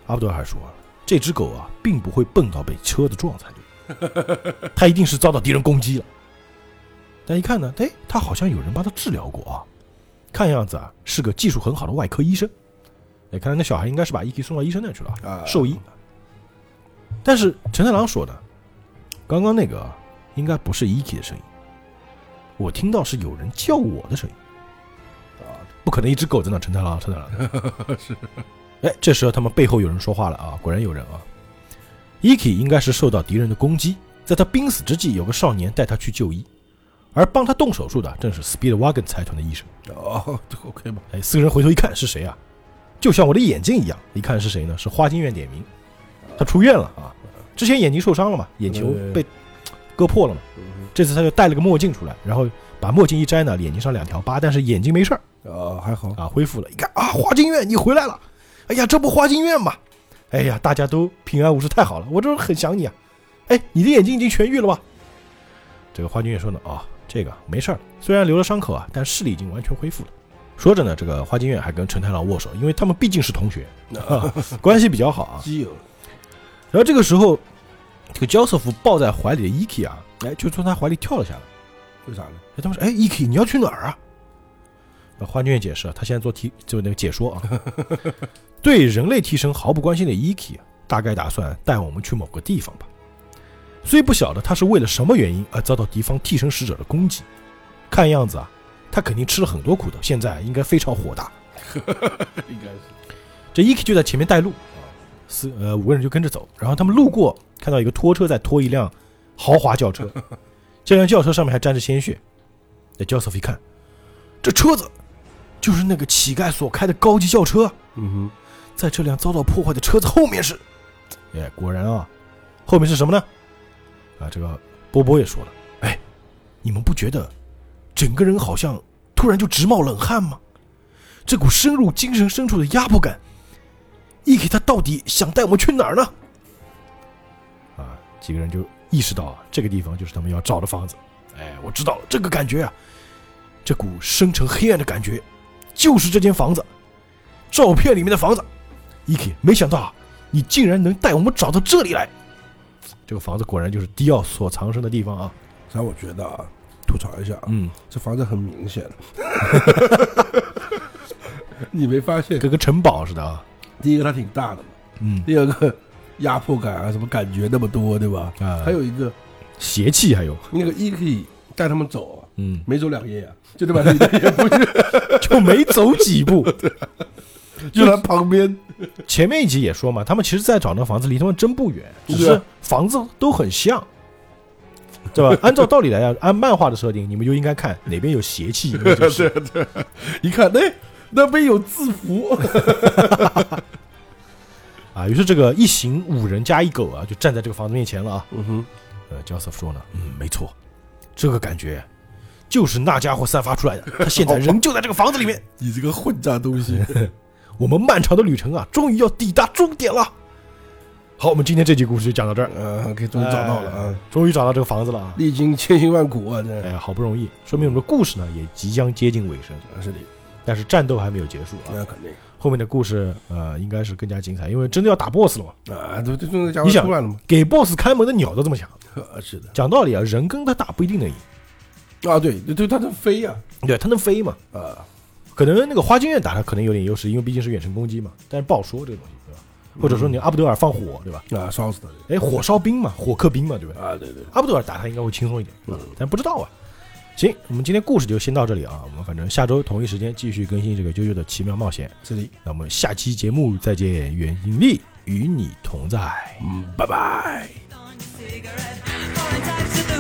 阿布德尔还说，这只狗啊，并不会笨到被车子撞才对，[laughs] 它一定是遭到敌人攻击了。但一看呢，哎，他好像有人帮他治疗过啊，看样子啊，是个技术很好的外科医生。哎，看来那小孩应该是把伊 k 送到医生那去了啊兽医。但是陈太郎说的，刚刚那个啊应该不是伊 k 的声音，我听到是有人叫我的声音。啊，不可能一只狗在那陈太郎，陈太郎 [laughs] 是。哎，这时候他们背后有人说话了啊，果然有人啊。伊 k 应该是受到敌人的攻击，在他濒死之际，有个少年带他去就医，而帮他动手术的正是 Speedwagon 财团的医生。哦，OK 吧，哎，四个人回头一看是谁啊？就像我的眼睛一样，一看是谁呢？是花京院点名，他出院了啊。之前眼睛受伤了嘛，眼球被割破了嘛，这次他就戴了个墨镜出来，然后把墨镜一摘呢，眼睛上两条疤，但是眼睛没事儿。啊，还好，啊，恢复了。一看啊，花京院你回来了，哎呀，这不花京院吗？哎呀，大家都平安无事，太好了，我这很想你啊。哎，你的眼睛已经痊愈了吧？这个花京院说呢，啊，这个没事儿，虽然留了伤口啊，但视力已经完全恢复了。说着呢，这个花京院还跟陈太郎握手，因为他们毕竟是同学，啊、关系比较好啊。基友，然后这个时候，这个焦瑟夫抱在怀里的伊 k 啊，哎，就从他怀里跳了下来。为啥呢？哎，他们说，哎，伊 k 你要去哪儿啊？呃花京院解释啊，他现在做替就那个解说啊，[laughs] 对人类替身毫不关心的伊 k 大概打算带我们去某个地方吧。虽不晓得他是为了什么原因而遭到敌方替身使者的攻击，看样子啊，他肯定吃了很多苦头，现在应该非常火大。[laughs] 应该是，这伊 k 就在前面带路啊，四呃五个人就跟着走，然后他们路过看到一个拖车在拖一辆豪华轿车，[laughs] 这辆轿车上面还沾着鲜血。那 Joseph 一看，这车子就是那个乞丐所开的高级轿车，嗯哼在这辆遭到破坏的车子后面是，哎，果然啊，后面是什么呢？啊，这个波波也说了，哎，你们不觉得整个人好像突然就直冒冷汗吗？这股深入精神深处的压迫感，伊给他到底想带我们去哪儿呢？啊，几个人就意识到啊，这个地方就是他们要找的房子。哎，我知道了，这个感觉啊，这股深沉黑暗的感觉，就是这间房子，照片里面的房子。伊 k 没想到啊，你竟然能带我们找到这里来。这个房子果然就是迪奥所藏身的地方啊。虽然我觉得啊，吐槽一下啊，嗯，这房子很明显，[laughs] 你没发现？跟个城堡似的啊。第一个它挺大的嘛，嗯第二个压迫感啊，什么感觉那么多，对吧？啊，还有一个邪气，还有那个 Eki 带他们走啊，嗯，没走两页啊，就对吧？也不是，[laughs] 就没走几步。[laughs] 就在旁边，前面一集也说嘛，他们其实在找那房子离他们真不远，只是房子都很像，对吧？[laughs] 按照道理来讲，按漫画的设定，你们就应该看哪边有邪气，那就是一看，哎，那边有字符，啊。于是这个一行五人加一狗啊，就站在这个房子面前了啊。嗯哼，呃，Joseph 说呢，嗯，没错，这个感觉就是那家伙散发出来的，[laughs] 他现在人就在这个房子里面。[laughs] 你这个混账东西，[laughs] 我们漫长的旅程啊，终于要抵达终点了。好，我们今天这集故事就讲到这儿，呃，可以终于找到了啊，终于找到这个房子了啊。历经千辛万苦啊，这哎，好不容易，说明我们的故事呢也即将接近尾声，是的，但是战斗还没有结束啊。那肯定。后面的故事呃应该是更加精彩，因为真的要打 BOSS 了嘛。啊，这个家伙你想出来了嘛，给 BOSS 开门的鸟都这么强，啊是的，讲道理啊，人跟他打不一定能赢，啊对对对，他能飞呀，对，他能飞嘛。啊，可能那个花京院打他可能有点优势，因为毕竟是远程攻击嘛，但是不好说这个东西，对吧？或者说你阿布德尔放火，对吧？啊烧死他哎，火烧兵嘛，火克兵嘛，对吧？啊，对对，阿布德尔打他应该会轻松一点，嗯但不知道啊。行，我们今天故事就先到这里啊，我们反正下周同一时间继续更新这个啾啾的奇妙冒险。这里，那我们下期节目再见，愿引力与你同在。嗯，拜拜。cigarette. Types